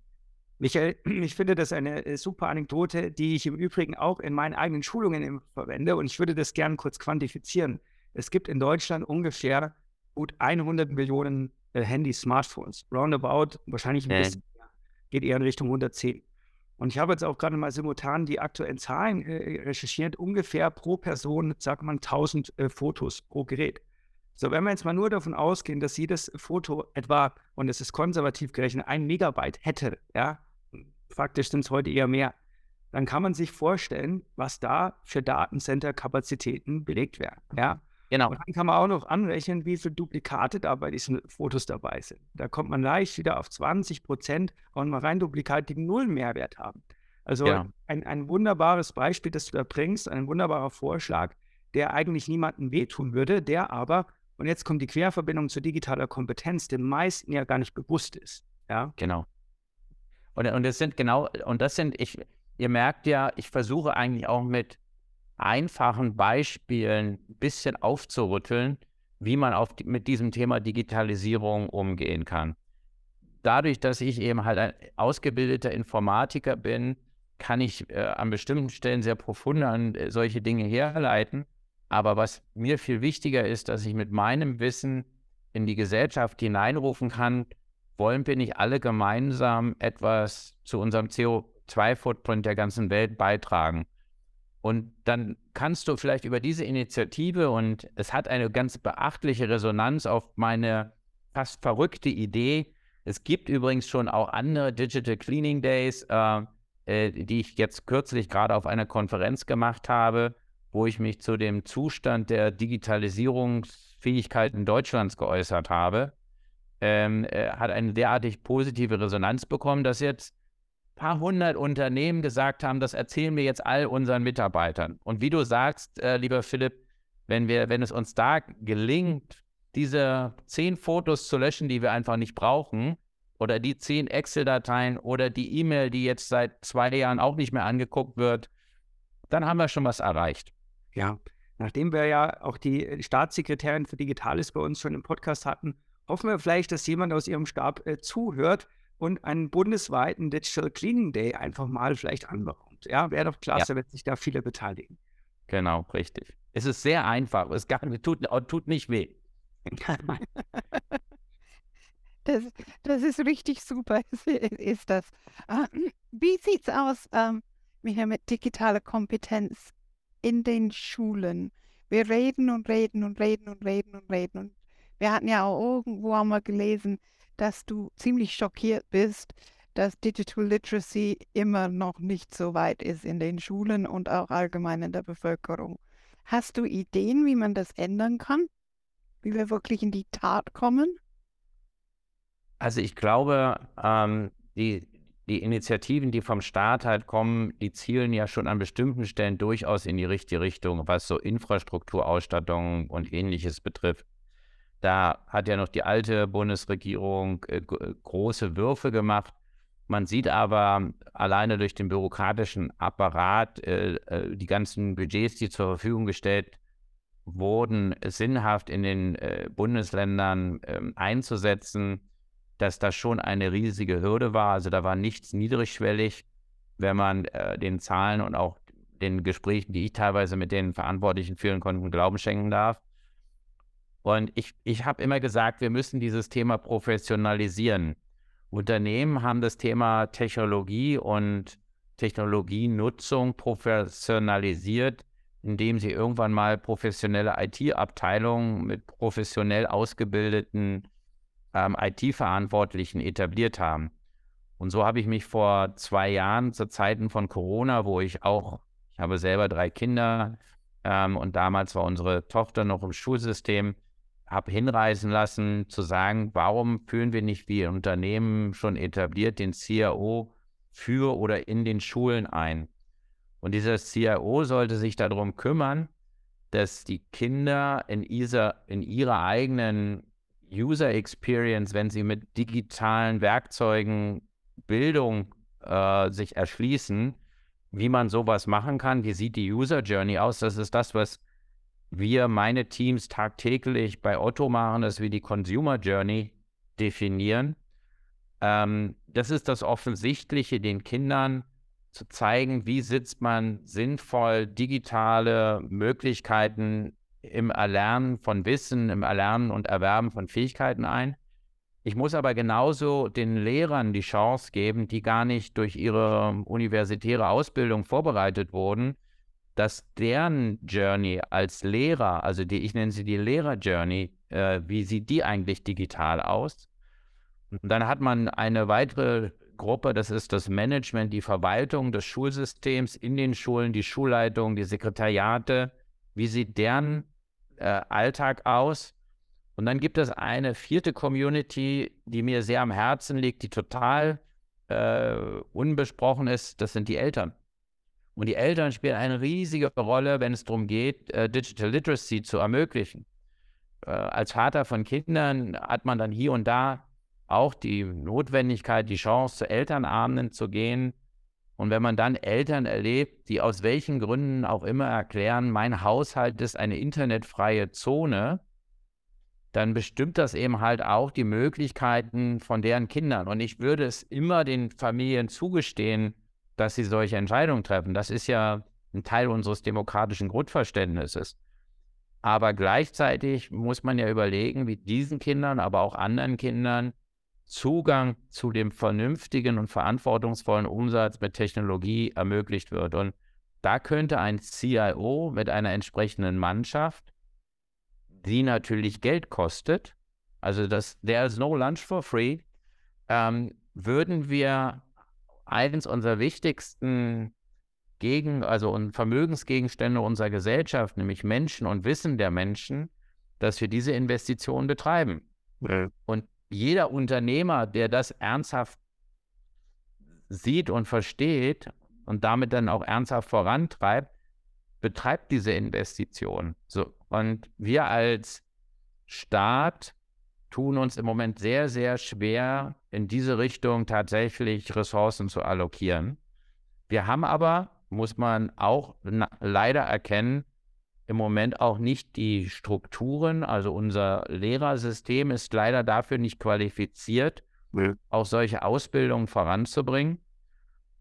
Michael, *clears throat* ich finde das eine äh, super Anekdote, die ich im Übrigen auch in meinen eigenen Schulungen verwende und ich würde das gerne kurz quantifizieren. Es gibt in Deutschland ungefähr gut 100 Millionen Handys, Smartphones. Roundabout, wahrscheinlich ein bisschen mehr, geht eher in Richtung 110. Und ich habe jetzt auch gerade mal simultan die aktuellen Zahlen äh, recherchiert. Ungefähr pro Person, sagt man, 1000 äh, Fotos pro Gerät. So, wenn wir jetzt mal nur davon ausgehen, dass jedes Foto etwa, und es ist konservativ gerechnet, ein Megabyte hätte, ja, faktisch sind es heute eher mehr, dann kann man sich vorstellen, was da für Datencenter-Kapazitäten belegt werden. Ja? Genau. Und dann kann man auch noch anrechnen, wie viele Duplikate da bei diesen Fotos dabei sind. Da kommt man leicht wieder auf 20 Prozent, und mal rein Duplikate, die null Mehrwert haben. Also ja. ein, ein wunderbares Beispiel, das du da bringst, ein wunderbarer Vorschlag, der eigentlich niemandem wehtun würde, der aber, und jetzt kommt die Querverbindung zu digitaler Kompetenz, den meisten ja gar nicht bewusst ist. Ja, genau. Und, und das sind genau, und das sind, ich, ihr merkt ja, ich versuche eigentlich auch mit einfachen Beispielen ein bisschen aufzurütteln, wie man auf, mit diesem Thema Digitalisierung umgehen kann. Dadurch, dass ich eben halt ein ausgebildeter Informatiker bin, kann ich äh, an bestimmten Stellen sehr profund an äh, solche Dinge herleiten. Aber was mir viel wichtiger ist, dass ich mit meinem Wissen in die Gesellschaft hineinrufen kann, wollen wir nicht alle gemeinsam etwas zu unserem CO2-Footprint der ganzen Welt beitragen? Und dann kannst du vielleicht über diese Initiative, und es hat eine ganz beachtliche Resonanz auf meine fast verrückte Idee. Es gibt übrigens schon auch andere Digital Cleaning Days, äh, äh, die ich jetzt kürzlich gerade auf einer Konferenz gemacht habe, wo ich mich zu dem Zustand der Digitalisierungsfähigkeiten Deutschlands geäußert habe. Ähm, äh, hat eine derartig positive Resonanz bekommen, dass jetzt paar hundert Unternehmen gesagt haben, das erzählen wir jetzt all unseren Mitarbeitern. Und wie du sagst, äh, lieber Philipp, wenn wir, wenn es uns da gelingt, diese zehn Fotos zu löschen, die wir einfach nicht brauchen, oder die zehn Excel-Dateien oder die E-Mail, die jetzt seit zwei Jahren auch nicht mehr angeguckt wird, dann haben wir schon was erreicht. Ja, nachdem wir ja auch die Staatssekretärin für Digitales bei uns schon im Podcast hatten, hoffen wir vielleicht, dass jemand aus Ihrem Stab äh, zuhört und einen bundesweiten Digital Cleaning Day einfach mal vielleicht anberaumt. Ja, wäre doch klasse, ja. wenn sich da viele beteiligen. Genau, richtig. Es ist sehr einfach. Es gar, tut, tut nicht weh. *laughs* Das, das ist richtig super, *laughs* ist das. Ah, *clears throat* wie sieht es aus ähm, mit digitaler Kompetenz in den Schulen? Wir reden und reden und reden und reden und reden. Und wir hatten ja auch irgendwo einmal gelesen, dass du ziemlich schockiert bist, dass Digital Literacy immer noch nicht so weit ist in den Schulen und auch allgemein in der Bevölkerung. Hast du Ideen, wie man das ändern kann? Wie wir wirklich in die Tat kommen? Also ich glaube, ähm, die, die Initiativen, die vom Staat halt kommen, die zielen ja schon an bestimmten Stellen durchaus in die richtige Richtung, was so Infrastrukturausstattung und ähnliches betrifft. Da hat ja noch die alte Bundesregierung äh, große Würfe gemacht. Man sieht aber alleine durch den bürokratischen Apparat äh, äh, die ganzen Budgets, die zur Verfügung gestellt wurden, sinnhaft in den äh, Bundesländern ähm, einzusetzen, dass das schon eine riesige Hürde war. Also da war nichts niedrigschwellig, wenn man äh, den Zahlen und auch den Gesprächen, die ich teilweise mit den Verantwortlichen führen konnte, Glauben schenken darf. Und ich, ich habe immer gesagt, wir müssen dieses Thema professionalisieren. Unternehmen haben das Thema Technologie und Technologienutzung professionalisiert, indem sie irgendwann mal professionelle IT-Abteilungen mit professionell ausgebildeten ähm, IT-Verantwortlichen etabliert haben. Und so habe ich mich vor zwei Jahren zu Zeiten von Corona, wo ich auch, ich habe selber drei Kinder ähm, und damals war unsere Tochter noch im Schulsystem, habe hinreißen lassen, zu sagen, warum führen wir nicht wie Unternehmen schon etabliert den CIO für oder in den Schulen ein? Und dieser CIO sollte sich darum kümmern, dass die Kinder in, dieser, in ihrer eigenen User Experience, wenn sie mit digitalen Werkzeugen Bildung äh, sich erschließen, wie man sowas machen kann, wie sieht die User Journey aus? Das ist das, was wir, meine Teams tagtäglich bei Otto machen, dass wir die Consumer Journey definieren. Ähm, das ist das Offensichtliche, den Kindern zu zeigen, wie sitzt man sinnvoll digitale Möglichkeiten im Erlernen von Wissen, im Erlernen und Erwerben von Fähigkeiten ein. Ich muss aber genauso den Lehrern die Chance geben, die gar nicht durch ihre universitäre Ausbildung vorbereitet wurden, dass deren Journey als Lehrer, also die, ich nenne sie die Lehrer-Journey, äh, wie sieht die eigentlich digital aus? Und dann hat man eine weitere Gruppe, das ist das Management, die Verwaltung des Schulsystems in den Schulen, die Schulleitung, die Sekretariate. Wie sieht deren äh, Alltag aus. Und dann gibt es eine vierte Community, die mir sehr am Herzen liegt, die total äh, unbesprochen ist. Das sind die Eltern. Und die Eltern spielen eine riesige Rolle, wenn es darum geht, äh, Digital Literacy zu ermöglichen. Äh, als Vater von Kindern hat man dann hier und da auch die Notwendigkeit, die Chance, zu Elternabenden zu gehen. Und wenn man dann Eltern erlebt, die aus welchen Gründen auch immer erklären, mein Haushalt ist eine internetfreie Zone, dann bestimmt das eben halt auch die Möglichkeiten von deren Kindern. Und ich würde es immer den Familien zugestehen, dass sie solche Entscheidungen treffen. Das ist ja ein Teil unseres demokratischen Grundverständnisses. Aber gleichzeitig muss man ja überlegen, wie diesen Kindern, aber auch anderen Kindern Zugang zu dem vernünftigen und verantwortungsvollen Umsatz mit Technologie ermöglicht wird. Und da könnte ein CIO mit einer entsprechenden Mannschaft, die natürlich Geld kostet, also das there is no lunch for free, ähm, würden wir eines unserer wichtigsten Gegen, also Vermögensgegenstände unserer Gesellschaft, nämlich Menschen und Wissen der Menschen, dass wir diese Investitionen betreiben. Ja. Und jeder Unternehmer, der das ernsthaft sieht und versteht und damit dann auch ernsthaft vorantreibt, betreibt diese Investition. So, und wir als Staat tun uns im Moment sehr, sehr schwer, in diese Richtung tatsächlich Ressourcen zu allokieren. Wir haben aber, muss man auch leider erkennen, im Moment auch nicht die Strukturen. Also unser Lehrersystem ist leider dafür nicht qualifiziert, ja. auch solche Ausbildungen voranzubringen.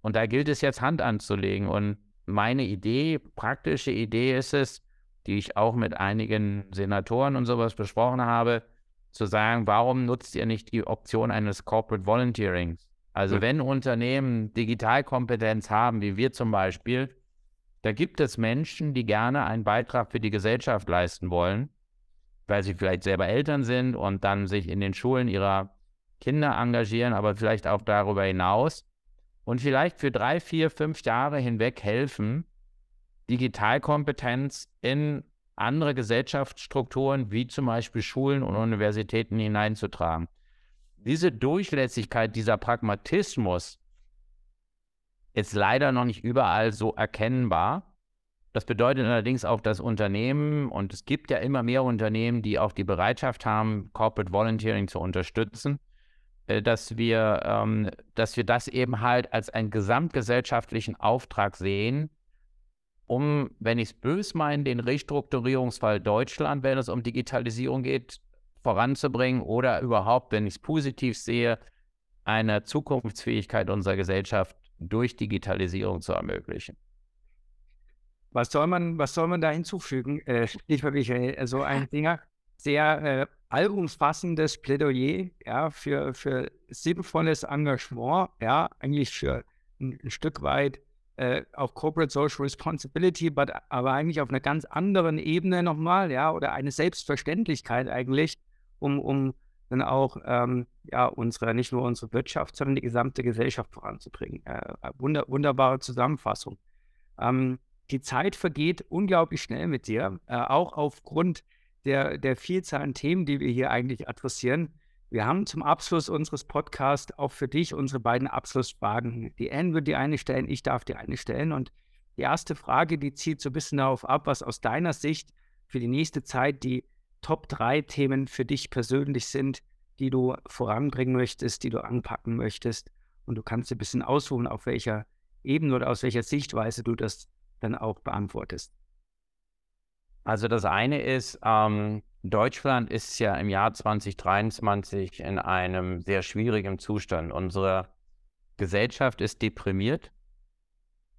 Und da gilt es jetzt Hand anzulegen. Und meine Idee, praktische Idee ist es, die ich auch mit einigen Senatoren und sowas besprochen habe, zu sagen, warum nutzt ihr nicht die Option eines Corporate Volunteerings? Also ja. wenn Unternehmen Digitalkompetenz haben, wie wir zum Beispiel, da gibt es Menschen, die gerne einen Beitrag für die Gesellschaft leisten wollen, weil sie vielleicht selber Eltern sind und dann sich in den Schulen ihrer Kinder engagieren, aber vielleicht auch darüber hinaus und vielleicht für drei, vier, fünf Jahre hinweg helfen, Digitalkompetenz in andere Gesellschaftsstrukturen wie zum Beispiel Schulen und Universitäten hineinzutragen. Diese Durchlässigkeit, dieser Pragmatismus, ist leider noch nicht überall so erkennbar. Das bedeutet allerdings auch, dass Unternehmen, und es gibt ja immer mehr Unternehmen, die auch die Bereitschaft haben, Corporate Volunteering zu unterstützen, äh, dass wir, ähm, dass wir das eben halt als einen gesamtgesellschaftlichen Auftrag sehen, um, wenn ich es bös meine, den Restrukturierungsfall Deutschland, wenn es um Digitalisierung geht, voranzubringen oder überhaupt, wenn ich es positiv sehe, eine Zukunftsfähigkeit unserer Gesellschaft durch Digitalisierung zu ermöglichen. Was soll man, was soll man da hinzufügen, äh, lieber Michael? Also ein *laughs* Dinger, sehr äh, allumfassendes Plädoyer ja, für, für sinnvolles Engagement, ja, eigentlich für ein, ein Stück weit äh, auch Corporate Social Responsibility, but, aber eigentlich auf einer ganz anderen Ebene nochmal, ja, oder eine Selbstverständlichkeit eigentlich, um, um dann auch ähm, ja, unsere, nicht nur unsere Wirtschaft, sondern die gesamte Gesellschaft voranzubringen. Äh, wunder, wunderbare Zusammenfassung. Ähm, die Zeit vergeht unglaublich schnell mit dir, äh, auch aufgrund der, der Vielzahl an Themen, die wir hier eigentlich adressieren. Wir haben zum Abschluss unseres Podcasts auch für dich unsere beiden Abschlussfragen. Die Anne wird die eine stellen, ich darf die eine stellen. Und die erste Frage, die zielt so ein bisschen darauf ab, was aus deiner Sicht für die nächste Zeit die Top 3 Themen für dich persönlich sind, die du voranbringen möchtest, die du anpacken möchtest. Und du kannst ein bisschen aussuchen, auf welcher Ebene oder aus welcher Sichtweise du das dann auch beantwortest. Also das eine ist, ähm, Deutschland ist ja im Jahr 2023 in einem sehr schwierigen Zustand. Unsere Gesellschaft ist deprimiert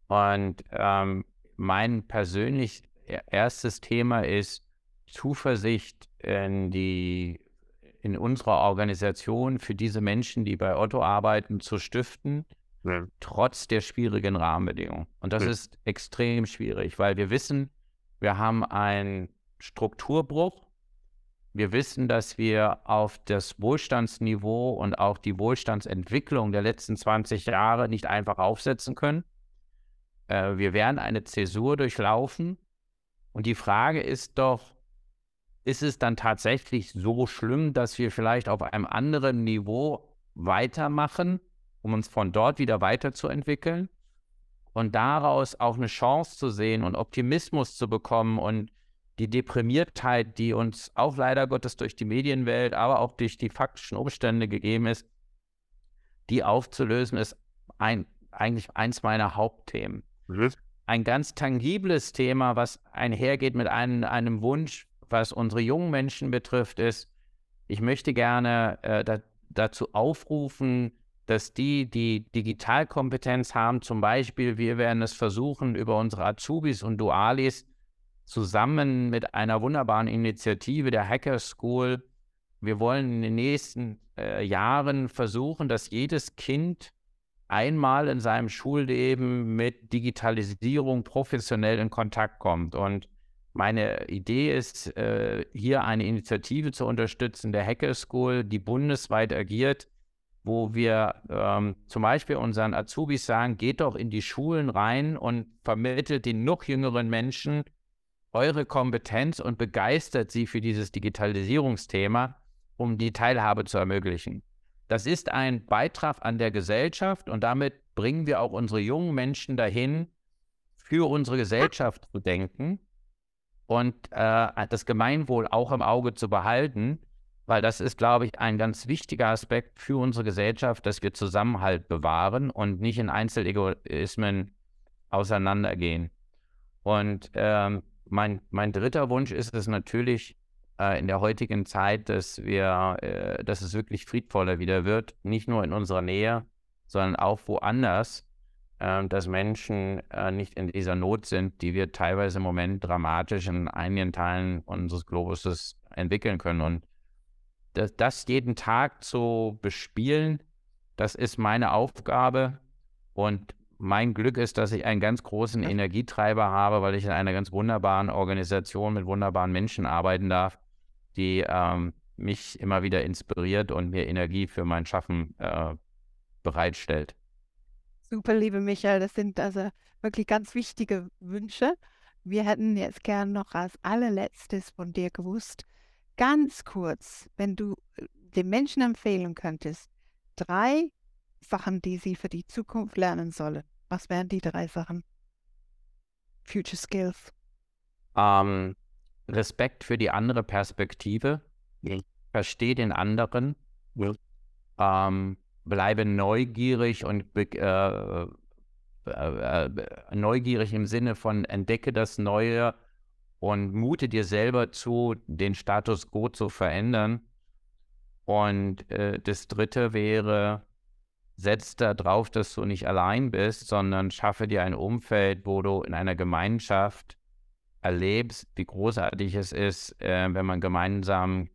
und ähm, mein persönlich e-, erstes Thema ist Zuversicht in die in unserer Organisation für diese Menschen, die bei Otto arbeiten, zu stiften, ja. trotz der schwierigen Rahmenbedingungen. Und das ja. ist extrem schwierig, weil wir wissen, wir haben einen Strukturbruch. Wir wissen, dass wir auf das Wohlstandsniveau und auch die Wohlstandsentwicklung der letzten 20 Jahre nicht einfach aufsetzen können. Äh, wir werden eine Zäsur durchlaufen. Und die Frage ist doch, ist es dann tatsächlich so schlimm, dass wir vielleicht auf einem anderen Niveau weitermachen, um uns von dort wieder weiterzuentwickeln und daraus auch eine Chance zu sehen und Optimismus zu bekommen und die Deprimiertheit, die uns auch leider Gottes durch die Medienwelt, aber auch durch die faktischen Umstände gegeben ist, die aufzulösen, ist ein, eigentlich eins meiner Hauptthemen. Mhm. Ein ganz tangibles Thema, was einhergeht mit einem, einem Wunsch, was unsere jungen Menschen betrifft, ist, ich möchte gerne äh, da, dazu aufrufen, dass die, die Digitalkompetenz haben, zum Beispiel, wir werden es versuchen, über unsere Azubis und Dualis zusammen mit einer wunderbaren Initiative der Hacker School, wir wollen in den nächsten äh, Jahren versuchen, dass jedes Kind einmal in seinem Schulleben mit Digitalisierung professionell in Kontakt kommt. Und meine Idee ist, äh, hier eine Initiative zu unterstützen, der Hacker School, die bundesweit agiert, wo wir ähm, zum Beispiel unseren Azubis sagen, geht doch in die Schulen rein und vermittelt den noch jüngeren Menschen eure Kompetenz und begeistert sie für dieses Digitalisierungsthema, um die Teilhabe zu ermöglichen. Das ist ein Beitrag an der Gesellschaft und damit bringen wir auch unsere jungen Menschen dahin, für unsere Gesellschaft zu denken und äh, das Gemeinwohl auch im Auge zu behalten weil das ist, glaube ich, ein ganz wichtiger Aspekt für unsere Gesellschaft, dass wir Zusammenhalt bewahren und nicht in Einzelegoismen auseinandergehen. Und ähm, mein, mein dritter Wunsch ist es natürlich äh, in der heutigen Zeit, dass wir, äh, dass es wirklich friedvoller wieder wird, nicht nur in unserer Nähe, sondern auch woanders, äh, dass Menschen äh, nicht in dieser Not sind, die wir teilweise im Moment dramatisch in einigen Teilen unseres Globus entwickeln können. Und das, das jeden Tag zu bespielen, das ist meine Aufgabe. Und mein Glück ist, dass ich einen ganz großen Energietreiber habe, weil ich in einer ganz wunderbaren Organisation mit wunderbaren Menschen arbeiten darf, die ähm, mich immer wieder inspiriert und mir Energie für mein Schaffen äh, bereitstellt. Super, liebe Michael, das sind also wirklich ganz wichtige Wünsche. Wir hätten jetzt gern noch als allerletztes von dir gewusst, ganz kurz, wenn du äh, den Menschen empfehlen könntest, drei Sachen, die sie für die Zukunft lernen sollen, was wären die drei Sachen? Future Skills. Ähm, Respekt für die andere Perspektive. Ja. Versteh den anderen. Ja. Ähm, bleibe neugierig und äh, äh, äh, neugierig im Sinne von entdecke das Neue und mute dir selber zu, den Status quo zu verändern. Und äh, das dritte wäre, setz da drauf, dass du nicht allein bist, sondern schaffe dir ein Umfeld, wo du in einer Gemeinschaft erlebst, wie großartig es ist, äh, wenn man gemeinsam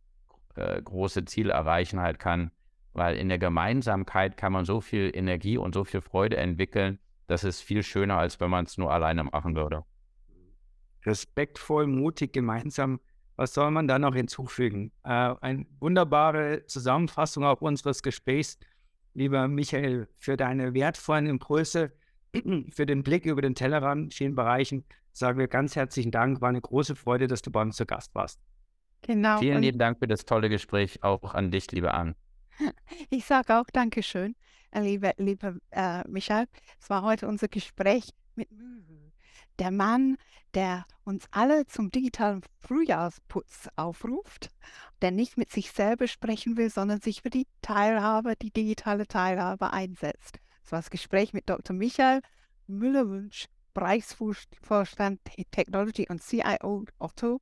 äh, große Ziele erreichen halt kann. Weil in der Gemeinsamkeit kann man so viel Energie und so viel Freude entwickeln, das ist viel schöner, als wenn man es nur alleine machen würde respektvoll, mutig, gemeinsam. Was soll man da noch hinzufügen? Äh, eine wunderbare Zusammenfassung auch unseres Gesprächs, lieber Michael, für deine wertvollen Impulse, *clears throat* für den Blick über den Tellerrand in vielen Bereichen. Sagen wir ganz herzlichen Dank. War eine große Freude, dass du bei uns zu Gast warst. Genau. Vielen lieben Dank für das tolle Gespräch, auch an dich, liebe Anne. *laughs* Ich sage auch Dankeschön, äh, liebe, liebe äh, Michael. Es war heute unser Gespräch mit der Mann, der uns alle zum digitalen Frühjahrsputz aufruft, der nicht mit sich selber sprechen will, sondern sich für die Teilhabe, die digitale Teilhabe einsetzt. Das war das Gespräch mit Dr. Michael Müller-Wünsch, Bereichsvorstand Technology und CIO Otto.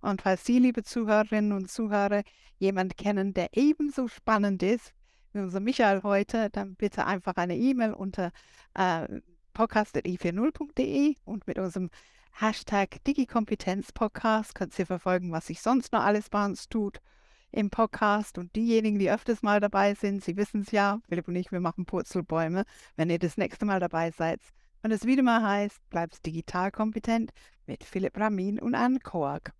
Und falls Sie, liebe Zuhörerinnen und Zuhörer, jemanden kennen, der ebenso spannend ist wie unser Michael heute, dann bitte einfach eine E-Mail unter äh, podcast.i40.de und mit unserem Hashtag DigiKompetenz-Podcast könnt ihr verfolgen, was sich sonst noch alles bei uns tut im Podcast. Und diejenigen, die öfters mal dabei sind, sie wissen es ja, Philipp und ich, wir machen Purzelbäume. Wenn ihr das nächste Mal dabei seid, wenn es wieder mal heißt, bleibst digital kompetent mit Philipp Ramin und Anne Koag.